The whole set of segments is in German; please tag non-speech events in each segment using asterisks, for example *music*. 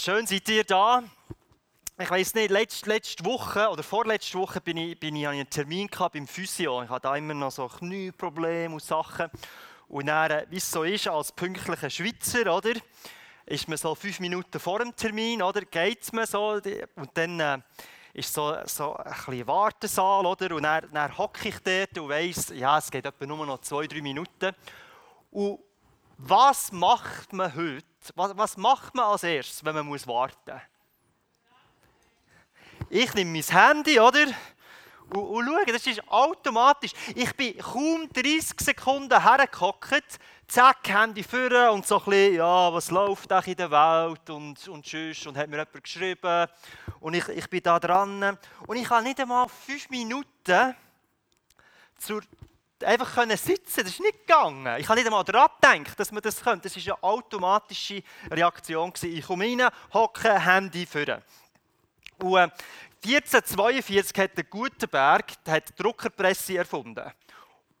Schön seid ihr da. Ich weiß nicht, letzte, letzte Woche oder vorletzte Woche bin ich, bin ich einen Termin gehabt beim Physio. Ich hatte da immer noch so Knieprobleme und Sachen. Und dann, äh, wie es so ist, als pünktlicher Schweizer, oder? Ist man so fünf Minuten vor dem Termin, oder? Geht mir so? Und dann äh, ist so, so ein bisschen Wartesaal, oder? Und dann, dann hocke ich dort und weiss, ja, es geht etwa nur noch zwei, drei Minuten. Und was macht man heute? Was, was macht man als erstes, wenn man muss warten muss? Ich nehme mein Handy, oder? Und, und schaue, das ist automatisch. Ich bin kaum 30 Sekunden hergehockt, zack, Handy führen und so ein bisschen, ja, was läuft in der Welt und, und tschüss, und hat mir jemand geschrieben. Und ich, ich bin da dran. Und ich habe nicht einmal fünf Minuten zur einfach können sitzen, das ist nicht gegangen. Ich habe nicht einmal daran gedacht, dass man das könnte. Das war eine automatische Reaktion. Ich komme rein, hocke, Handy führen. Und 1442 äh, hat der Gutenberg die Druckerpresse erfunden.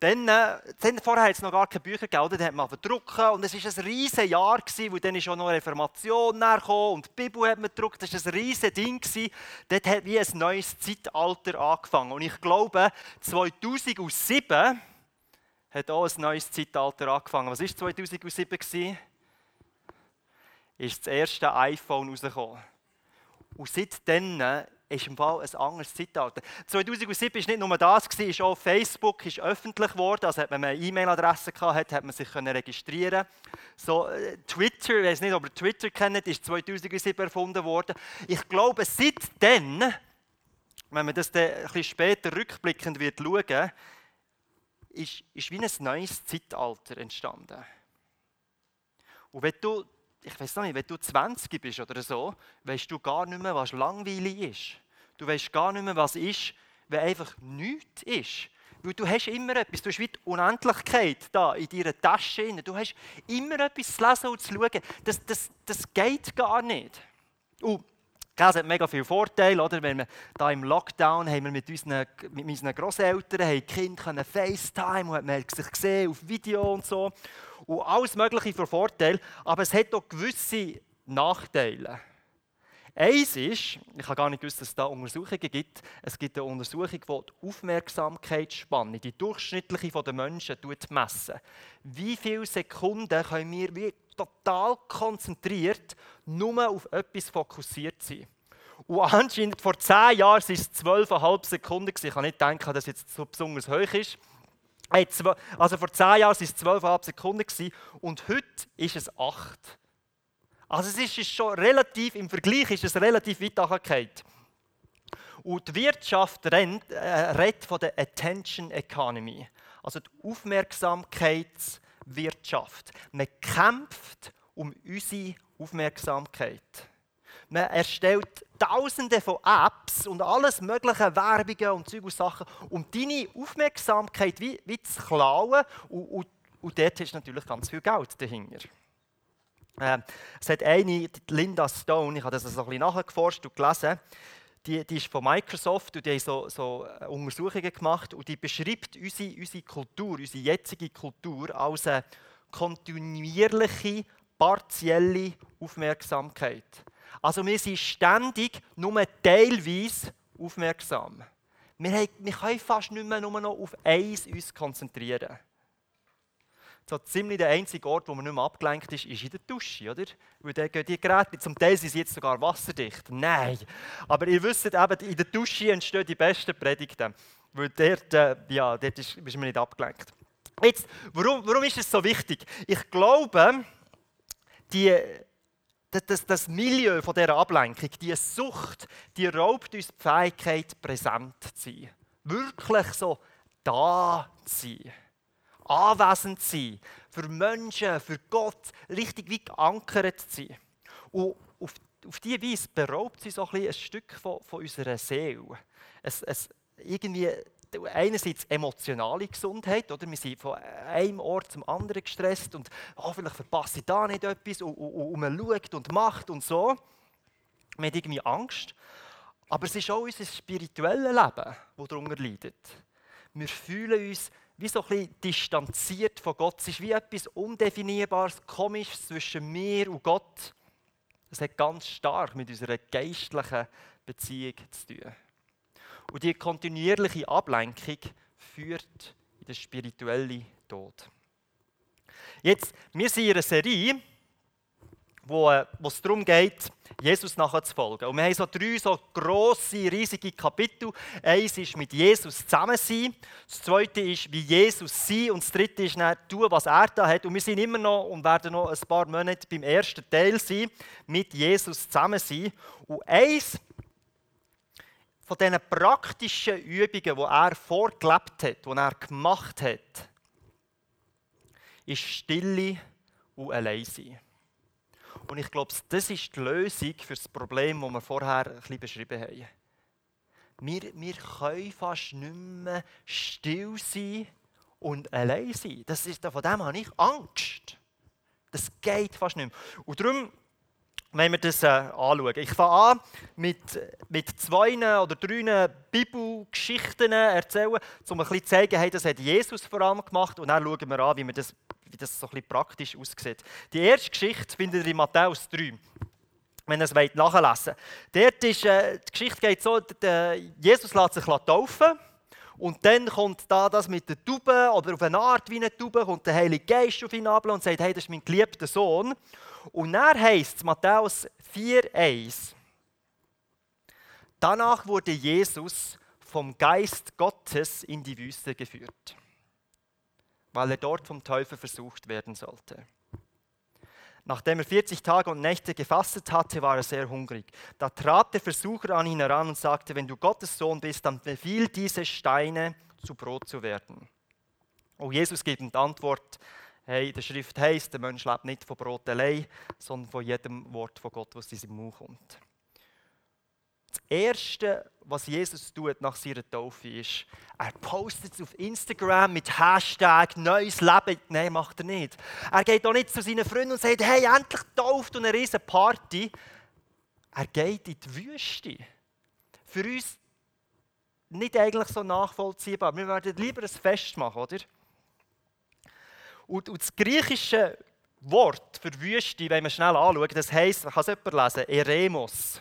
Dann, äh, dann, vorher hat es noch gar keine Bücher gegeben, dann hat man drucken und es war ein riesiges Jahr, gewesen, wo dann ist auch noch Reformation nachgekommen und die Bibel hat man gedruckt, das war ein riesiges Ding. Gewesen. Dort hat wie ein neues Zeitalter angefangen und ich glaube, 2007 hat auch ein neues Zeitalter angefangen. Was war 2007? Gewesen? Ist das erste iPhone rausgekommen. Und seitdem ist im Fall ein anderes Zeitalter. 2007 war nicht nur das, ist auch Facebook ist öffentlich geworden. Also wenn man eine E-Mail-Adresse hatte, hat man sich registrieren So, äh, Twitter, ich weiß nicht, ob ihr Twitter kennt, ist 2007 erfunden worden. Ich glaube, seitdem, wenn man das dann ein bisschen später rückblickend wird schauen, ist, ist wie ein neues Zeitalter entstanden. Und wenn du ich weiß nicht, wenn du 20 bist oder so, weißt du gar nicht mehr, was langweilig ist. Du weißt gar nicht mehr, was ist, wenn einfach nichts ist. Weil du hast immer etwas, du hast wie die Unendlichkeit da in deiner Tasche. Du hast immer etwas zu lesen und zu schauen. Das, das, das geht gar nicht. Und es hat mega viele Vorteile, oder? Wenn wir da im Lockdown haben wir mit unseren, mit unseren Großeltern, haben die Kinder FaceTime und man hat sich gesehen auf Video und so und alles Mögliche für Vorteile, aber es hat auch gewisse Nachteile. Eins ist, ich habe gar nicht gewusst, dass es da Untersuchungen gibt. Es gibt eine Untersuchung, die die Aufmerksamkeitsspanne, die durchschnittliche den Menschen, messen. Wie viele Sekunden können wir wie total konzentriert nur auf etwas fokussiert sein? Und anscheinend vor zehn Jahren waren es 12,5 Sekunden. Ich kann nicht denken, dass es jetzt so besonders hoch ist. Also vor zehn Jahren waren es 12,5 Sekunden und heute ist es 8. Also es ist schon relativ, im Vergleich ist es relativ weit nachgegangen. Und die Wirtschaft redet, äh, redet von der Attention Economy, also die Aufmerksamkeitswirtschaft. Man kämpft um unsere Aufmerksamkeit. Man erstellt tausende von Apps und alles mögliche Werbungen und Zeug und Sachen, um deine Aufmerksamkeit wie, wie zu klauen. Und, und, und dort ist natürlich ganz viel Geld dahinter. Äh, es hat eine, Linda Stone, ich habe das so ein bisschen nachgeforscht und gelesen, die, die, ist von Microsoft und die haben so, so äh, Untersuchungen gemacht und die beschreibt unsere, unsere Kultur, unsere jetzige Kultur als eine kontinuierliche, partielle Aufmerksamkeit. Also wir sind ständig nur teilweise aufmerksam. Wir, haben, wir können fast nicht mehr nur noch auf eins uns konzentrieren. So ziemlich der einzige Ort, wo man nicht mehr abgelenkt ist, ist in der Dusche, oder? Weil da gehen die Geräte, zum Teil sind sie jetzt sogar wasserdicht. Nein! Aber ihr wisst eben, in der Dusche entstehen die besten Predigten. Weil dort, äh, ja, dort ist, ist man nicht abgelenkt. Jetzt, warum, warum ist es so wichtig? Ich glaube, die das, das Milieu von dieser Ablenkung, die Sucht, die raubt uns die Fähigkeit, präsent zu sein. Wirklich so da zu sein. Anwesend zu sein. Für Menschen, für Gott, richtig wie geankert zu sein. Und auf, auf diese Weise beraubt sie so ein, ein Stück von, von unserer Seele. Es, es, irgendwie einerseits emotionale Gesundheit, oder? wir sind von einem Ort zum anderen gestresst und oh, vielleicht verpasse ich da nicht etwas und, und, und man schaut und macht und so. Man hat irgendwie Angst. Aber es ist auch unser spirituelles Leben, das darunter leidet. Wir fühlen uns wie so ein bisschen distanziert von Gott. Es ist wie etwas Undefinierbares, Komisches zwischen mir und Gott. Das hat ganz stark mit unserer geistlichen Beziehung zu tun. Und die kontinuierliche Ablenkung führt in den spirituellen Tod. Jetzt, wir sind in einer Serie, wo, äh, es darum geht, Jesus nachzufolgen. Und wir haben so drei so grosse, riesige Kapitel. Eins ist mit Jesus zusammen sein, das zweite ist wie Jesus sein und das dritte ist dann tun, was er da hat. Und wir sind immer noch und werden noch ein paar Monate beim ersten Teil sein, mit Jesus zusammen sein. Und eins von diesen praktischen Übungen, die er vorgelebt hat, die er gemacht hat, ist Stille und allein sein. Und ich glaube, das ist die Lösung für das Problem, das wir vorher ein bisschen beschrieben haben. Wir, wir können fast nicht mehr still sein und allein sein. Das ist, von dem habe ich Angst. Das geht fast nicht mehr. Und darum wenn wir das äh, anschauen. Ich fange an mit, mit zwei oder drei Bibelgeschichten erzählen, um ein bisschen zu zeigen, hey, das hat Jesus vor allem gemacht. Und dann schauen wir an, wie, wir das, wie das so ein bisschen praktisch aussieht. Die erste Geschichte findet ihr in Matthäus 3 wenn ihr es wollt, nachlesen Dort ist, äh, die Geschichte geht so, der, Jesus lässt sich taufen und dann kommt da das mit der Taube oder auf eine Art wie eine Taube, kommt der Heilige Geist auf ihn ab und sagt, hey, das ist mein geliebter Sohn. Und dann heißt es, Matthäus 4,1, danach wurde Jesus vom Geist Gottes in die Wüste geführt, weil er dort vom Teufel versucht werden sollte. Nachdem er 40 Tage und Nächte gefastet hatte, war er sehr hungrig. Da trat der Versucher an ihn heran und sagte, wenn du Gottes Sohn bist, dann befiehl diese Steine zu Brot zu werden. Und Jesus gibt ihm die Antwort, Hey, in der Schrift heißt, der Mensch lebt nicht von Brot allein, sondern von jedem Wort von Gott, was aus diesem Mund kommt. Das Erste, was Jesus tut nach seiner Taufe, ist, er postet es auf Instagram mit Hashtag Neues Leben. Nein, macht er nicht. Er geht auch nicht zu seinen Freunden und sagt, hey, endlich tauft und eine riesen Party. Er geht in die Wüste. Für uns nicht eigentlich so nachvollziehbar. Wir würden lieber ein Fest machen, oder? Und, und das griechische Wort für Wüste, wenn wir schnell anschauen, das heisst, man kann es jemand lesen, Eremos.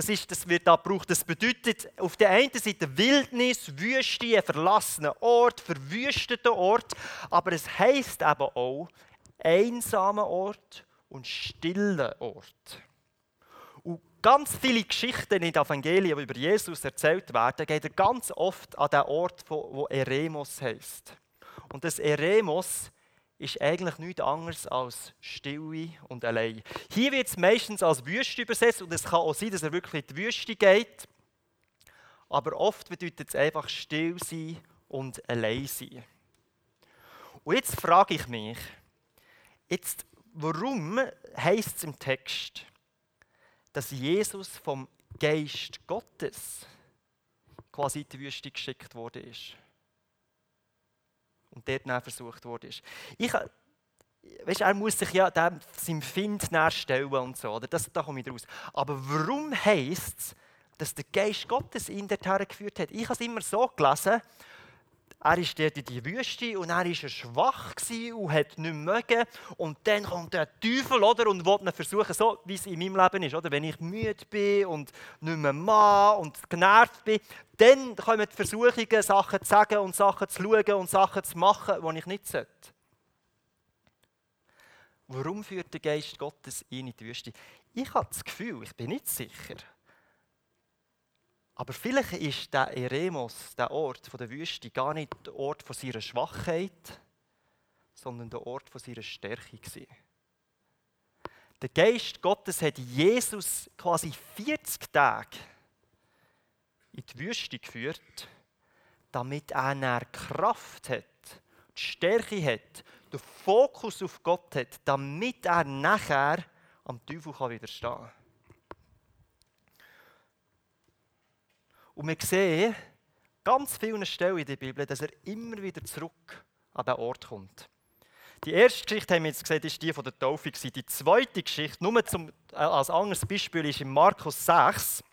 Das, ist, das wird da gebraucht. Das bedeutet auf der einen Seite Wildnis, Wüste, ein verlassener Ort, verwüsteter Ort, aber es heisst eben auch einsamer Ort und stiller Ort. Und ganz viele Geschichten in den Evangelien, die über Jesus erzählt werden, gehen ganz oft an den Ort, wo Eremos heisst. Und das Eremos ist eigentlich nichts anderes als Stille und allein. Hier wird es meistens als Wüste übersetzt und es kann auch sein, dass er wirklich in die Wüste geht. Aber oft bedeutet es einfach still sein und allein sein. Und jetzt frage ich mich, jetzt, warum heißt es im Text, dass Jesus vom Geist Gottes quasi in die Wüste geschickt worden ist? Und dort dann versucht wurde. Ich, weißt, er muss sich ja dem, seinem Find stellen und so, oder? Das, da komme ich raus. Aber warum heisst es, dass der Geist Gottes ihn dorthin geführt hat? Ich habe es immer so gelesen, er ist dort in die Wüste und er war schwach und hat nicht mögen. Und dann kommt der Teufel oder, und will ihn versuchen, so wie es in meinem Leben ist. Oder? Wenn ich müde bin und nicht mehr mag und genervt bin, dann kommen die Versuchungen, Sachen zu sagen und Sachen zu schauen und Sachen zu machen, die ich nicht sollte. Warum führt der Geist Gottes ihn in die Wüste? Ich habe das Gefühl, ich bin nicht sicher, aber vielleicht ist der Eremos, der Ort der Wüste, gar nicht der Ort von seiner Schwachheit, sondern der Ort von seiner Stärke gewesen. Der Geist Gottes hat Jesus quasi 40 Tage in die Wüste geführt, damit er eine Kraft hat, die Stärke hat, den Fokus auf Gott hat, damit er nachher am Teufel widerstehen kann. Und wir sehen ganz vielen Stellen in der Bibel, dass er immer wieder zurück an den Ort kommt. Die erste Geschichte haben wir jetzt gesehen, ist die von der Taufe. Die zweite Geschichte, nur zum, äh, als anderes Beispiel, ist in Markus 6.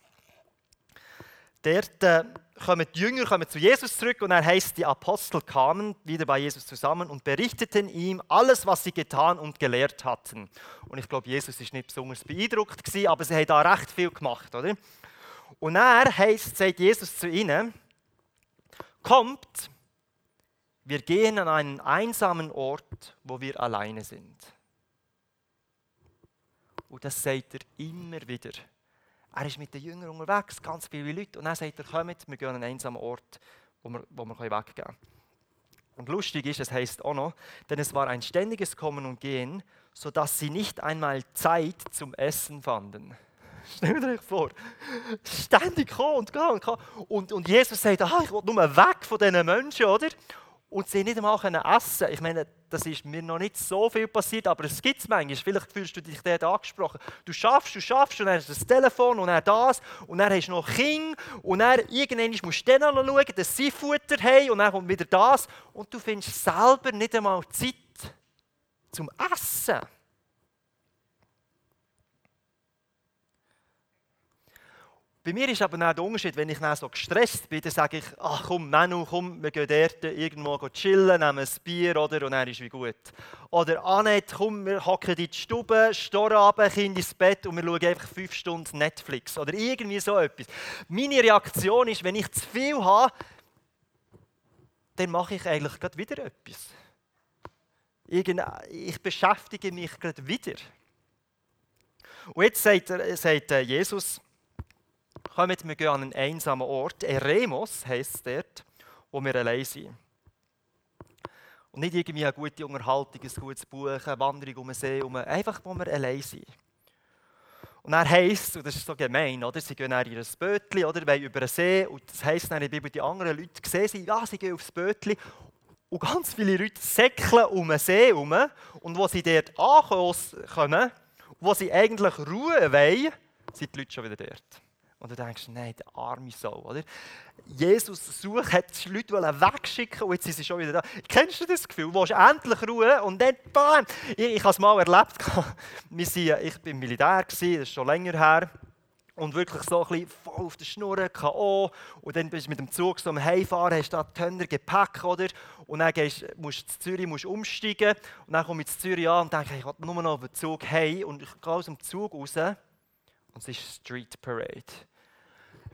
dort äh, kommen die Jünger kommen zu Jesus zurück und er heißt, die Apostel kamen wieder bei Jesus zusammen und berichteten ihm alles, was sie getan und gelehrt hatten. Und ich glaube, Jesus ist nicht besonders beeindruckt gewesen, aber sie haben da recht viel gemacht, oder? Und er heißt, sagt Jesus zu ihnen, kommt, wir gehen an einen einsamen Ort, wo wir alleine sind. Und das sagt er immer wieder. Er ist mit den Jüngern unterwegs, ganz viele Leute. Und dann sagt er, kommt, wir gehen an einen einsamen Ort, wo wir, wo wir weggehen können. Und lustig ist, es heißt auch noch, denn es war ein ständiges Kommen und Gehen, sodass sie nicht einmal Zeit zum Essen fanden. Stell dir vor, ständig kommen und gehen und gehen. Und, und Jesus sagt, ah, ich will nur weg von diesen Menschen, oder? und sie nicht einmal essen können. Ich meine, das ist mir noch nicht so viel passiert, aber es gibt es manchmal. Vielleicht fühlst du dich dort angesprochen. Du schaffst, du schaffst und dann hast du das Telefon und dann das und dann hast du noch Kinder und dann irgendwann musst du dann schauen, dass sie Futter haben und dann kommt wieder das und du findest selber nicht einmal Zeit zum Essen. Bei mir ist aber auch der Unterschied, wenn ich so gestresst bin, dann sage ich, ach komm, Manu, komm, wir gehen dort irgendwo chillen, nehmen ein Bier, oder, und dann ist wie gut. Oder Annette, komm, wir hocken in die Stube, storen ab, Kind ins Bett und wir schauen einfach fünf Stunden Netflix. Oder irgendwie so etwas. Meine Reaktion ist, wenn ich zu viel habe, dann mache ich eigentlich gerade wieder etwas. Ich beschäftige mich gerade wieder. Und jetzt sagt, sagt äh, Jesus, kommt, wir gehen an einen einsamen Ort. Eremos heisst es dort, wo wir allein sind. Und nicht irgendwie eine gute Unterhaltung, ein gutes Buch, eine Wanderung um den See, um, einfach wo wir allein sind. Und dann heisst und das ist so gemein, oder? sie gehen in ihr Bötchen oder wollen über den See. Und das heisst dann in der Bibel, die anderen Leute sehen sie, ja, sie gehen aufs Bötchen. Und ganz viele Leute säckeln um den See herum. Und wo sie dort ankommen, wo sie eigentlich Ruhe wollen, sind die Leute schon wieder dort. Und du denkst, nein, der arme Soul, oder? Jesus sucht, hat die Leute wegschicken und jetzt sind sie schon wieder da. Kennst du das Gefühl? Du willst endlich Ruhe und dann bam! Ich, ich habe es mal erlebt. *laughs* Wir sind, ich war Militär, das ist schon länger her. Und wirklich so ein bisschen voll auf der Schnur, K.O. Und dann bist du mit dem Zug so am Heimfahren, hast da Tönner Gepäck, oder? Und dann gehst, musst du in Zürich musst umsteigen. Und dann komme ich in Zürich an und denke, ich will nur noch auf den Zug heim. Und ich gehe aus dem Zug raus und es ist Street Parade.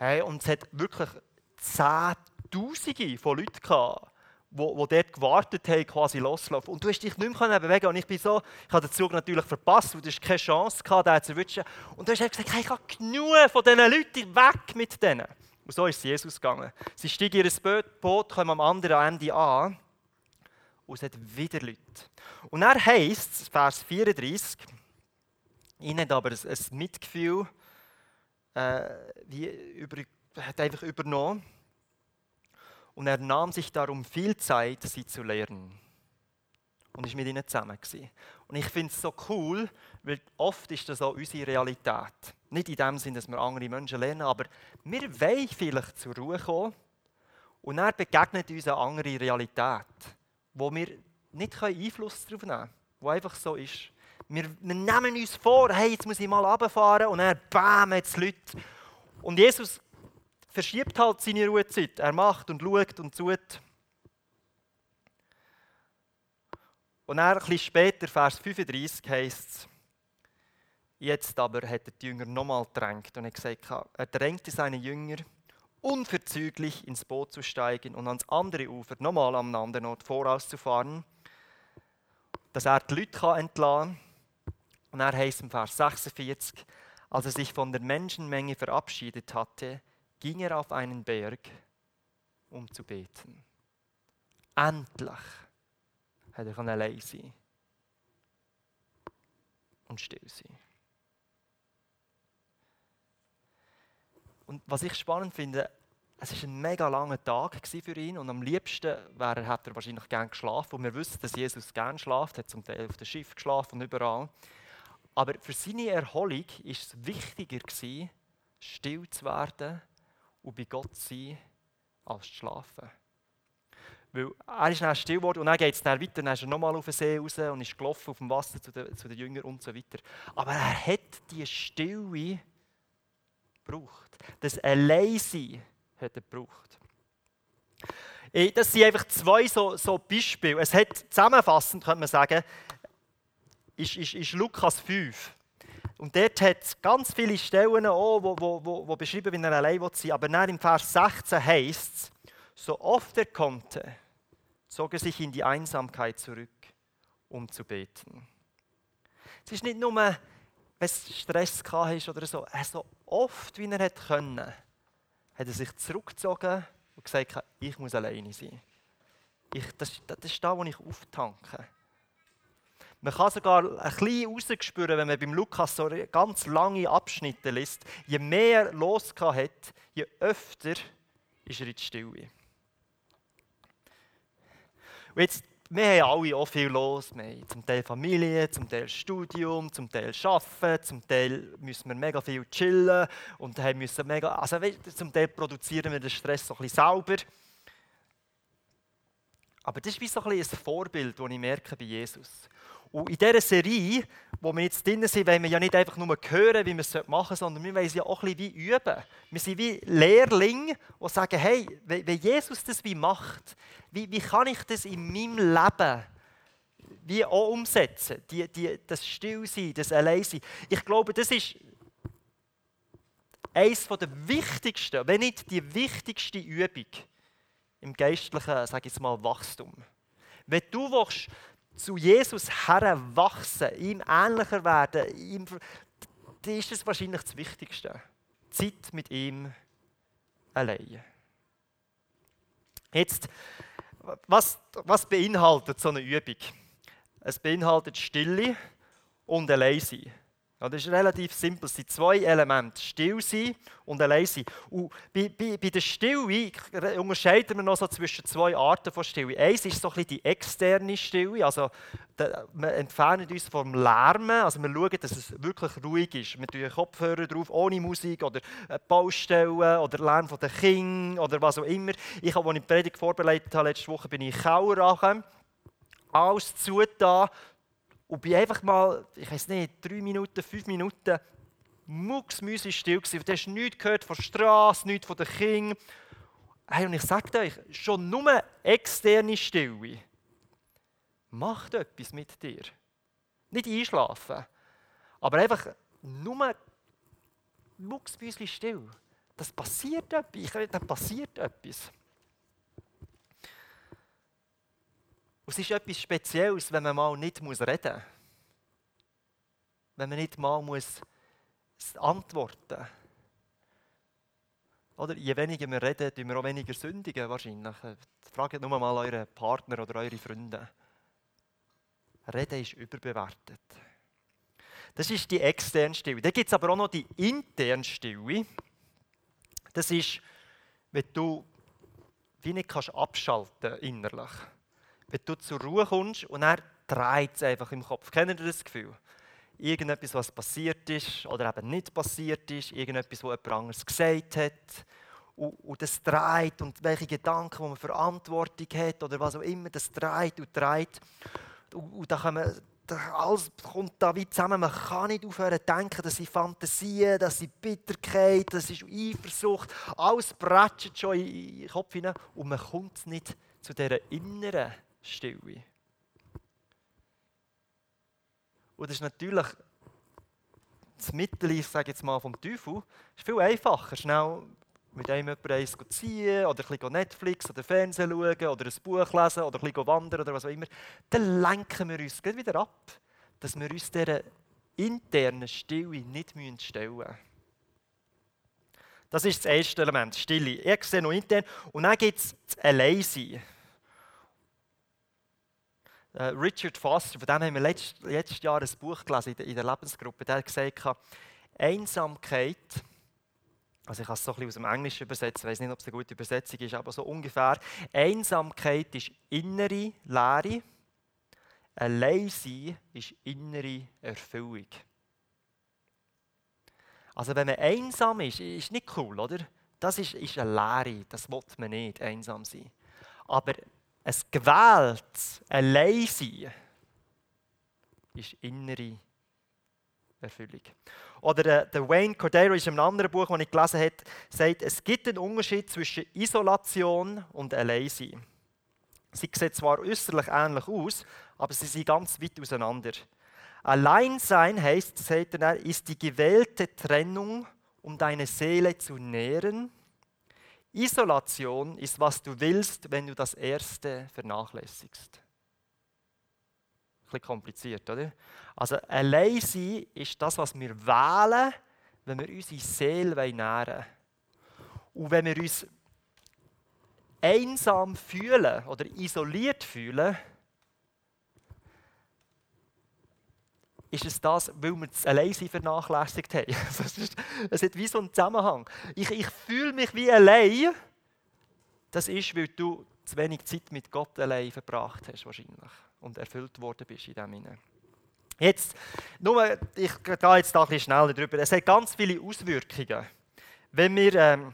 Hey, und es hat wirklich Zehntausende von Leuten gehabt, die, die dort gewartet haben, quasi loszulaufen. Und du hast dich nicht mehr bewegen Und ich bin so, ich habe den Zug natürlich verpasst, weil du hast keine Chance gehabt, den zu erwischen. Und du hast gesagt, hey, ich habe genug von diesen Leuten, weg mit denen. Und so ist es Jesus gegangen. Sie steigen ihr Boot, kommen am anderen Ende an und es hat wieder Leute. Und er heißt Vers 34, ihn hat aber ein, ein Mitgefühl äh, wie über, hat einfach übernommen. Und er nahm sich darum viel Zeit, sie zu lernen. Und ist mit ihnen zusammen. Gewesen. Und ich finde es so cool, weil oft ist das auch unsere Realität. Nicht in dem Sinne, dass wir andere Menschen lernen, aber wir wollen vielleicht zur Ruhe kommen und dann begegnet uns eine andere Realität, wo wir nicht Einfluss darauf nehmen können, wo einfach so ist. Wir, wir nehmen uns vor, hey, jetzt muss ich mal runterfahren und dann bam, jetzt Leute. Und Jesus verschiebt halt seine Ruhezeit. Er macht und schaut und tut. Und dann, ein bisschen später, Vers 35, heißt es, jetzt aber hat er die Jünger nochmal gedrängt und er gesagt, er drängte seine Jünger, unverzüglich ins Boot zu steigen und ans andere Ufer, nochmal am anderen Ort vorauszufahren, dass er die Leute entlassen kann und er heißt im Vers 46, als er sich von der Menschenmenge verabschiedet hatte, ging er auf einen Berg, um zu beten. Endlich hat er allein sein und still sein. Und was ich spannend finde, es war ein mega langer Tag für ihn und am liebsten wäre, hat er wahrscheinlich gern geschlafen. Und wir wissen, dass Jesus gern schlaft, hat zum Teil auf dem Schiff geschlafen und überall. Aber für seine Erholung war es wichtiger, still zu werden und bei Gott zu sein, als zu schlafen. Weil er ist dann still geworden und dann geht es dann weiter, dann ist er nochmal auf den See raus und ist gelaufen auf dem Wasser zu den, zu den Jüngern und so weiter. Aber er hat diese Stille gebraucht. Das Alleinsein hat er gebraucht. Das sind einfach zwei so, so Beispiele. Es hat zusammenfassend, könnte man sagen, ist, ist, ist Lukas 5. Und dort hat es ganz viele Stellen auch, wo, wo, wo, wo beschrieben, wie er allein sein. Aber dann im Vers 16 heißt es, so oft er konnte, zog er sich in die Einsamkeit zurück, um zu beten. Es ist nicht nur, wenn es Stress hatte oder so, so oft, wie er können, hat er sich zurückgezogen und gesagt, ich muss alleine sein. Ich, das, das ist da, wo ich auftanke. Man kann sogar ein bisschen rausspüren, wenn man beim Lukas so ganz lange Abschnitte liest. Je mehr er los hat, je öfter ist er in die Stille. Und jetzt, wir haben alle auch viel los. Wir haben zum Teil Familie, zum Teil Studium, zum Teil Arbeiten, zum Teil müssen wir mega viel chillen und müssen mega, also zum Teil produzieren wir den Stress so ein bisschen selber. Aber das ist wie so ein, ein Vorbild, das ich merke bei Jesus. Und in dieser Serie, wo wir jetzt drin sind, wollen wir ja nicht einfach nur hören, wie wir es machen sollen, sondern wir wollen es ja auch ein bisschen wie üben. Wir sind wie Lehrlinge, die sagen, hey, wenn Jesus das wie macht, wie, wie kann ich das in meinem Leben wie auch umsetzen? Die, die, das Stillsein, das Alleinsein. Ich glaube, das ist eines der wichtigsten, wenn nicht die wichtigste Übung im geistlichen, sage ich mal, Wachstum. Wenn du willst, zu Jesus heranwachsen, ihm ähnlicher werden, ihm, dann ist das wahrscheinlich das Wichtigste. Zeit mit ihm allein. Jetzt, was, was beinhaltet so eine Übung? Es beinhaltet Stille und Alleinsein. Ja, das ist relativ simpel. Es sind zwei Elemente: Still sein und allein sein. Und bei, bei, bei der Stille unterscheiden wir noch so zwischen zwei Arten von Stille. Eins ist so ein bisschen die externe Stille. Also, wir entfernen uns vom Lärmen. Also, wir schauen, dass es wirklich ruhig ist. Wir tun Kopfhörer drauf, ohne Musik oder Baustellen oder Lärm von den Kindern oder was auch immer. Ich habe, als ich die Predigt vorbereitet habe, letzte Woche bin ich in Kauer alles zugetan, und bin einfach mal, ich weiß nicht, drei Minuten, fünf Minuten mucksmäusig still gewesen. Du hast nichts gehört von der Straße, nichts von den Kindern. Hey, und ich sage euch, schon nur externe Stille macht etwas mit dir. Nicht einschlafen, aber einfach nur mucksmäusig still. Das passiert etwas. Da passiert etwas. Und es ist etwas Spezielles, wenn man mal nicht reden muss. Wenn man nicht mal muss antworten muss. Oder je weniger wir reden, tun wir auch weniger sündigen wahrscheinlich. Fragt nur mal euren Partner oder eure Freunde. Reden ist überbewertet. Das ist die externe Stille. Dann gibt es aber auch noch die interne Stille. Das ist, wenn du wie nicht kannst abschalten innerlich wenn du zur Ruhe kommst und er dreht es einfach im Kopf. Kennt ihr das Gefühl? Irgendetwas, was passiert ist oder eben nicht passiert ist, irgendetwas, was jemand anderes gesagt hat. Und, und das dreht und welche Gedanken, wo man Verantwortung hat oder was auch immer, das dreht und dreht. Und, und da man, alles kommt da wie zusammen. Man kann nicht aufhören zu denken, dass sie Fantasien, dass sie Bitterkeit, das ist Eifersucht. Alles bretschet schon in den Kopf hinein und man kommt nicht zu dieser inneren Stille. Und das ist natürlich das Mittel, ich sage jetzt mal, vom Teufel, ist viel einfacher. Schnell mit einem jemandem ziehen oder ein Netflix oder Fernsehen schauen oder ein Buch lesen oder ein bisschen wandern oder was auch immer. Dann lenken wir uns wieder ab, dass wir uns dieser internen Stille nicht stellen müssen. Das ist das erste Element, Stille. Ich sehe noch intern. Und dann gibt es das Alleinsein. Äh, Richard Foster, von dem haben wir letztes, letztes Jahr ein Buch gelesen in der Lebensgruppe, der hat gesagt, Einsamkeit, also ich habe es so ein bisschen aus dem Englischen übersetzt, ich weiß nicht, ob es eine gute Übersetzung ist, aber so ungefähr, Einsamkeit ist innere Leere, Alleinsein ist innere Erfüllung. Also wenn man einsam ist, ist nicht cool, oder? Das ist, ist eine Leere, das will man nicht, einsam sein. Aber ein gewähltes Alleinsein ist innere Erfüllung. Oder äh, der Wayne Cordero ist in einem anderen Buch, das ich gelesen habe, sagt, es gibt einen Unterschied zwischen Isolation und Alleinsein. Sie sehen zwar äußerlich ähnlich aus, aber sie sind ganz weit auseinander. Alleinsein heißt, sagt er, ist die gewählte Trennung, um deine Seele zu nähren. Isolation ist, was du willst, wenn du das Erste vernachlässigst. Ein bisschen kompliziert, oder? Also allein sein ist das, was wir wählen, wenn wir unsere Seele nähren wollen. Und wenn wir uns einsam fühlen oder isoliert fühlen, ist es das, weil wir das Alleinsein vernachlässigt haben. *laughs* es hat wie so einen Zusammenhang. Ich, ich fühle mich wie allein. Das ist, weil du zu wenig Zeit mit Gott allein verbracht hast, wahrscheinlich. Und erfüllt worden bist in dem Sinne. Jetzt, nur, ich gehe jetzt da ein bisschen schneller drüber. Es hat ganz viele Auswirkungen. Wenn wir, ähm,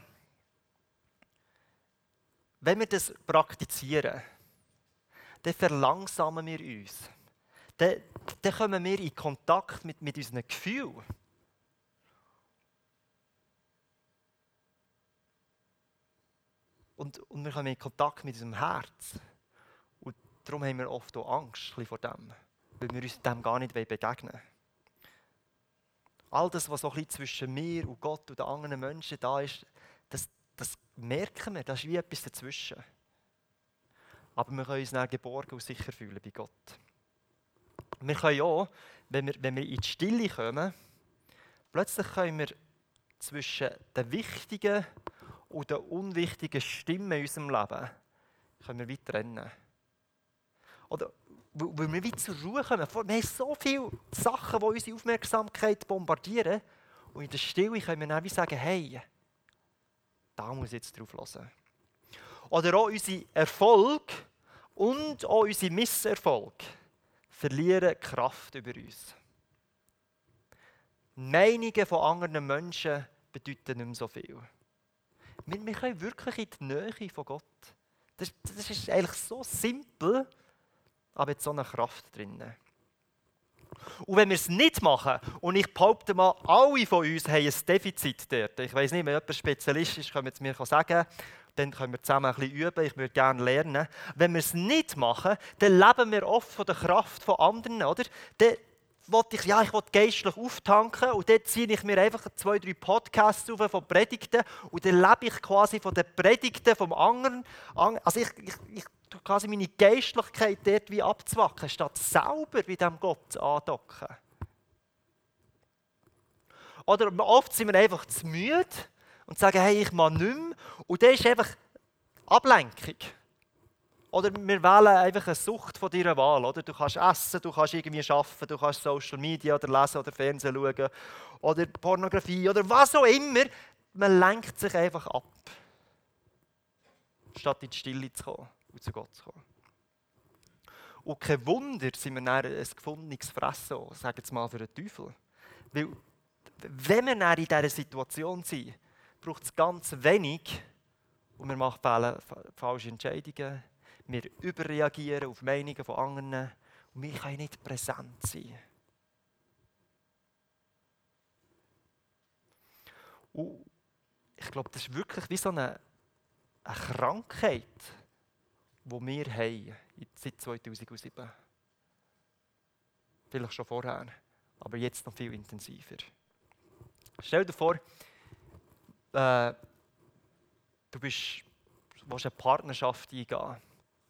wenn wir das praktizieren, dann verlangsamen wir uns dann, dann kommen wir in Kontakt mit, mit unseren Gefühlen. Und, und wir kommen in Kontakt mit unserem Herz. Und darum haben wir oft auch Angst vor dem, weil wir uns dem gar nicht begegnen wollen. All das, was so ein bisschen zwischen mir und Gott und den anderen Menschen da ist, das, das merken wir, das ist wie etwas dazwischen. Aber wir können uns dann geborgen und sicher fühlen bei Gott. Wir können auch, wenn wir, wenn wir in die Stille kommen, plötzlich können wir zwischen den wichtigen und den unwichtigen Stimmen in unserem Leben können wir weit trennen. Oder weil wir wieder zur Ruhe kommen. Wir haben so viele Sachen, die unsere Aufmerksamkeit bombardieren. Und in der Stille können wir dann wie sagen, hey, da muss ich jetzt drauf hören. Oder auch unser Erfolg und auch unser Misserfolg verlieren Kraft über uns. Meinungen von anderen Menschen bedeuten nicht mehr so viel. Wir, wir können wirklich in die Nähe von Gott. Das, das ist eigentlich so simpel, aber jetzt so eine Kraft drin. Und wenn wir es nicht machen, und ich behaupte mal, alle von uns haben ein Defizit dort. Ich weiß nicht, wenn jemand Spezialist ist, können es mir sagen dann können wir zusammen ein bisschen üben. Ich würde gerne lernen. Wenn wir es nicht machen, dann leben wir oft von der Kraft von anderen, oder? Dann wollte ich, ja, ich will geistlich auftanken und dann ziehe ich mir einfach zwei, drei Podcasts auf von Predigten und dann lebe ich quasi von den Predigten vom anderen. Also ich, ich, ich tue quasi meine Geistlichkeit dort wie abzwacken, statt selber bei diesem Gott andocken. Oder oft sind wir einfach zu müde und sagen, hey, ich mache nichts mehr. Und das ist einfach Ablenkung. Oder wir wählen einfach eine Sucht von deiner Wahl. Oder? Du kannst essen, du kannst irgendwie arbeiten, du kannst Social Media oder lesen oder Fernsehen schauen oder Pornografie oder was auch immer. Man lenkt sich einfach ab, statt in die Stille zu kommen und zu Gott zu kommen. Und kein Wunder sind wir dann ein gefundenes Fressen, sagen wir mal für den Teufel. Weil, wenn wir in dieser Situation sind, braucht es ganz wenig und wir machen falsche Entscheidungen. Wir überreagieren auf Meinungen von anderen und wir können nicht präsent sein. Und ich glaube, das ist wirklich wie so eine, eine Krankheit, die wir haben seit 2007. Vielleicht schon vorher, aber jetzt noch viel intensiver. Stell dir vor, äh, du bist, willst eine Partnerschaft eingehen,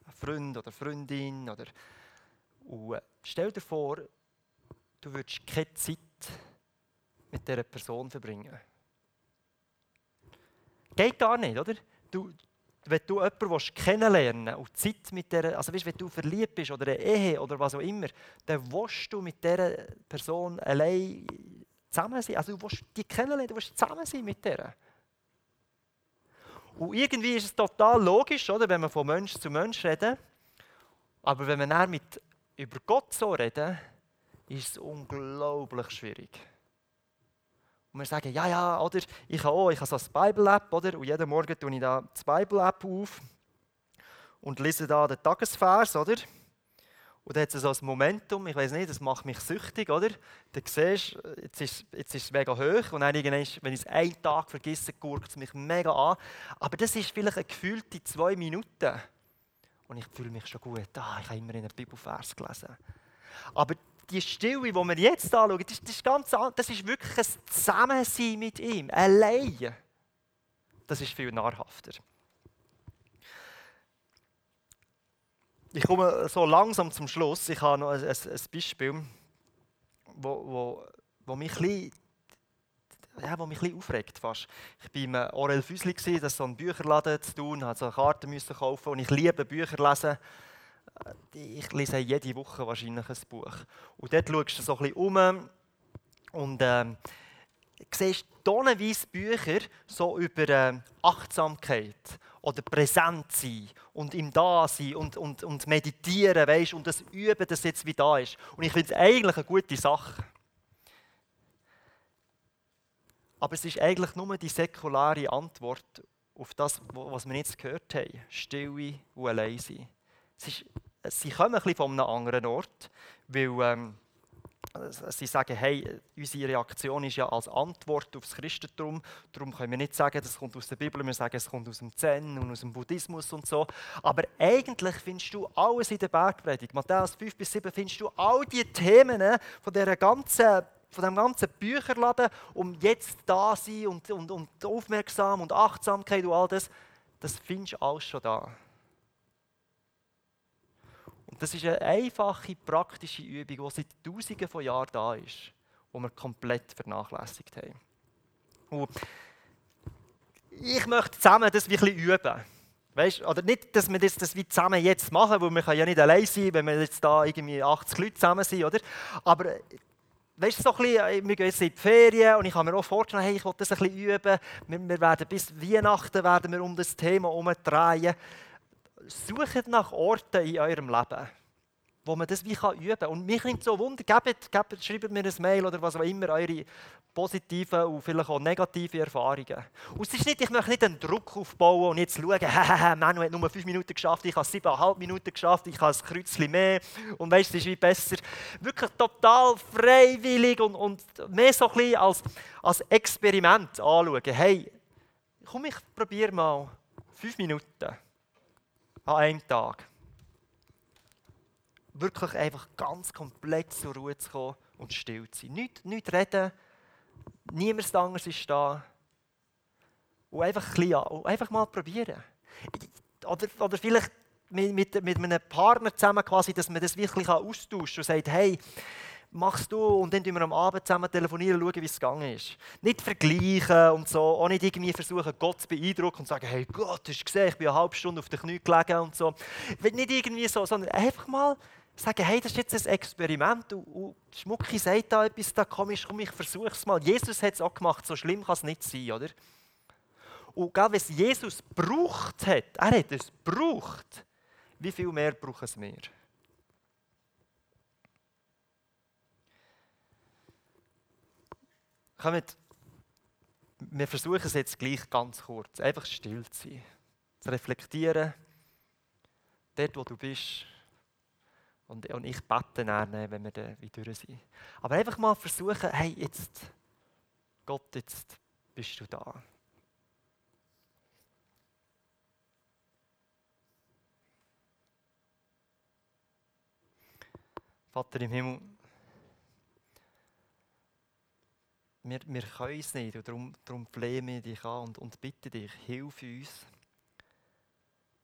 ein Freund oder Freundin oder und äh, stell dir vor, du würdest keine Zeit mit dieser Person verbringen. Geht gar nicht, oder? Du, wenn du jemanden kennenlernen und Zeit mit der, also weißt, wenn du verliebt bist oder eine Ehe oder was auch immer, dann willst du mit dieser Person allein zusammen sein. Also du willst die kennenlernen, du willst zusammen sein mit der. Und irgendwie ist es total logisch, oder, wenn wir von Mensch zu Mensch reden. Aber wenn wir dann mit, über Gott so reden, ist es unglaublich schwierig. Und wir sagen, ja, ja, oder ich habe auch, ich habe so eine Bible-App, oder? Und jeden Morgen tue ich da die Bible-App auf und lese da den Tagesvers, oder? Und dann hat es so ein Momentum, ich weiß nicht, das macht mich süchtig, oder? Du siehst, jetzt ist, jetzt ist es mega hoch und dann wenn ich es einen Tag vergesse, guckt es mich mega an. Aber das ist vielleicht eine gefühlte zwei Minuten. Und ich fühle mich schon gut. Ah, ich habe immer in einem Bibelvers gelesen. Aber die Stille, die wir jetzt anschauen, das, das, ist ganz, das ist wirklich ein Zusammensein mit ihm, allein. Das ist viel nahrhafter. Ich komme so langsam zum Schluss. Ich habe noch ein, ein, Beispiel, wo, wo, wo mich bisschen ja, mich ein aufregt fast. Ich war im Orel Füsli, das ist so ein Bücherladen zu tun, musste so Karten müssen kaufen und ich liebe Bücher lesen. Ich lese jede Woche wahrscheinlich ein Buch. Und dort schaust du so ein bisschen um und ähm, siehst tonnenweise Bücher so über äh, Achtsamkeit oder präsent sein und im Dasein und, und, und meditieren, weißt, und das Üben, das jetzt wie da ist. Und ich finde es eigentlich eine gute Sache. Aber es ist eigentlich nur die säkulare Antwort auf das, was wir jetzt gehört haben. Stille und allein sein. Ist, sie kommen ein bisschen von einem anderen Ort, weil ähm, sie sagen, hey, unsere Reaktion ist ja als Antwort auf das Christentum. Darum können wir nicht sagen, das kommt aus der Bibel, wir sagen, es kommt aus dem Zen und aus dem Buddhismus und so. Aber eigentlich findest du alles in der Bergpredigt. Matthäus 5 bis 7 findest du all die Themen von dieser ganzen von dem ganzen Bücherladen, um jetzt da sein und, und, und aufmerksam und Achtsamkeit und all das, das findest du alles schon da. Das ist eine einfache, praktische Übung, die seit Tausenden von Jahren da ist, die wir komplett vernachlässigt haben. Und ich möchte zusammen das ein üben. Weißt, oder nicht, dass wir das, das wie zusammen jetzt machen, weil wir ja nicht allein sein, wenn wir jetzt da irgendwie 80 Leute zusammen sind, oder? Aber weißt du, so ein bisschen, äh, wir gehen jetzt in die Ferien und ich habe mir auch vorgestellt, hey, ich will das ein bisschen üben. Wir, wir werden bis Weihnachten werden wir um das Thema herumdrehen. Sucht nach Orten in eurem Leben, wo man das wie üben kann. Und mich nimmt so Wunder, gebt, gebt, schreibt mir ein Mail oder was auch immer, eure positiven und vielleicht auch negative Erfahrungen. Und es ist nicht, ich möchte nicht einen Druck aufbauen und jetzt schauen, *laughs* Manu hat nur fünf Minuten geschafft, ich habe siebeneinhalb Minuten geschafft, ich habe ein Kreuzchen mehr und weißt, es ist wie besser. Wirklich total freiwillig und, und mehr so ein bisschen als, als Experiment anschauen. Hey, komm, ich probiere mal fünf Minuten an einem Tag. Wirklich einfach ganz komplett zur Ruhe zu kommen und still zu sein. Nicht, nicht reden, niemand anderes ist da. Und einfach, ein bisschen, einfach mal probieren. Oder, oder vielleicht mit, mit, mit einem Partner zusammen, quasi, dass man das wirklich austauschen kann und sagt, hey, machst du und dann tun wir am Abend zusammen telefonieren schauen, wie es gegangen ist. Nicht vergleichen und so, auch nicht irgendwie versuchen, Gott zu beeindrucken und sagen, hey Gott, hast du gesehen, ich bin eine halbe Stunde auf den Knie gelegen und so. Nicht irgendwie so, sondern einfach mal sagen, hey, das ist jetzt ein Experiment und, und Schmucki sagt da etwas, da komm ich, komm, ich versuche es mal. Jesus hat es auch gemacht, so schlimm kann es nicht sein, oder? Und egal, was Jesus braucht hat, er hat es braucht, wie viel mehr brauchen es mehr? Kommt, wir versuchen es jetzt gleich ganz kurz, einfach still zu sein, zu reflektieren, dort wo du bist, und, und ich bete dann, wenn wir dann wieder durch sind. Aber einfach mal versuchen, hey, jetzt, Gott, jetzt bist du da. Vater im Himmel, wir, wir können es nicht und darum, darum flehen wir dich an und, und bitte dich, hilf uns,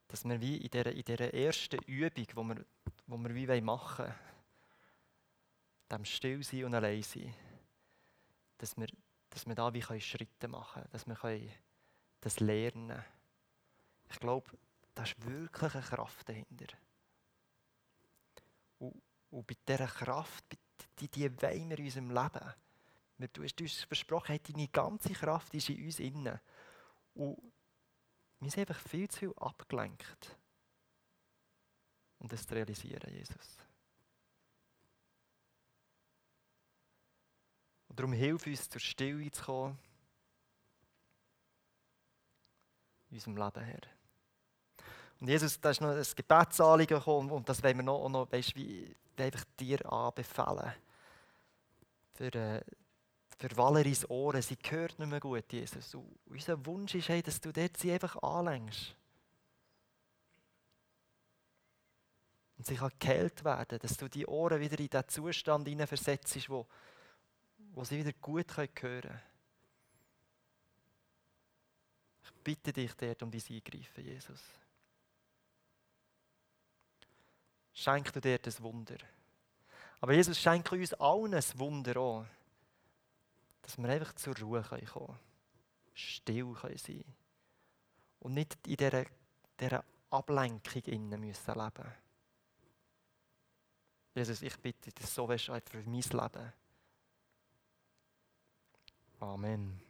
dass wir wie in dieser, in dieser ersten Übung, wo wir wo wir wie machen wollen, dem still sein und allein sein, dass wir, dass wir da wie Schritte machen können, dass wir das lernen können. Ich glaube, da ist wirklich eine Kraft dahinter. Und, und bei dieser Kraft, die, die wollen wir in unserem Leben. Du hast uns versprochen, deine ganze Kraft ist in uns innen. Und wir sind einfach viel zu viel abgelenkt und das zu realisieren, Jesus. Und darum hilf uns, zur Stille zu kommen, in unserem Leben, Herr. Und Jesus, da ist noch ein Gebetsanliegen gekommen und das wollen wir noch, noch weißt, wie, einfach dir anbefehlen. Für, äh, für Valeries Ohren, sie hört nicht mehr gut, Jesus. Und unser Wunsch ist, hey, dass du dort sie einfach anlängst. Und sie kann geheilt werden, dass du die Ohren wieder in den Zustand hineinversetzt, wo, wo sie wieder gut hören können. Ich bitte dich dort um dein Eingreifen, Jesus. Schenk du dir das Wunder. Aber Jesus schenkt uns allen ein Wunder auch, dass wir einfach zur Ruhe kommen können, still können sein und nicht in dieser, dieser Ablenkung innen müssen leben Jesus, ich bitte dich, so wärst du für mein Leben. Amen.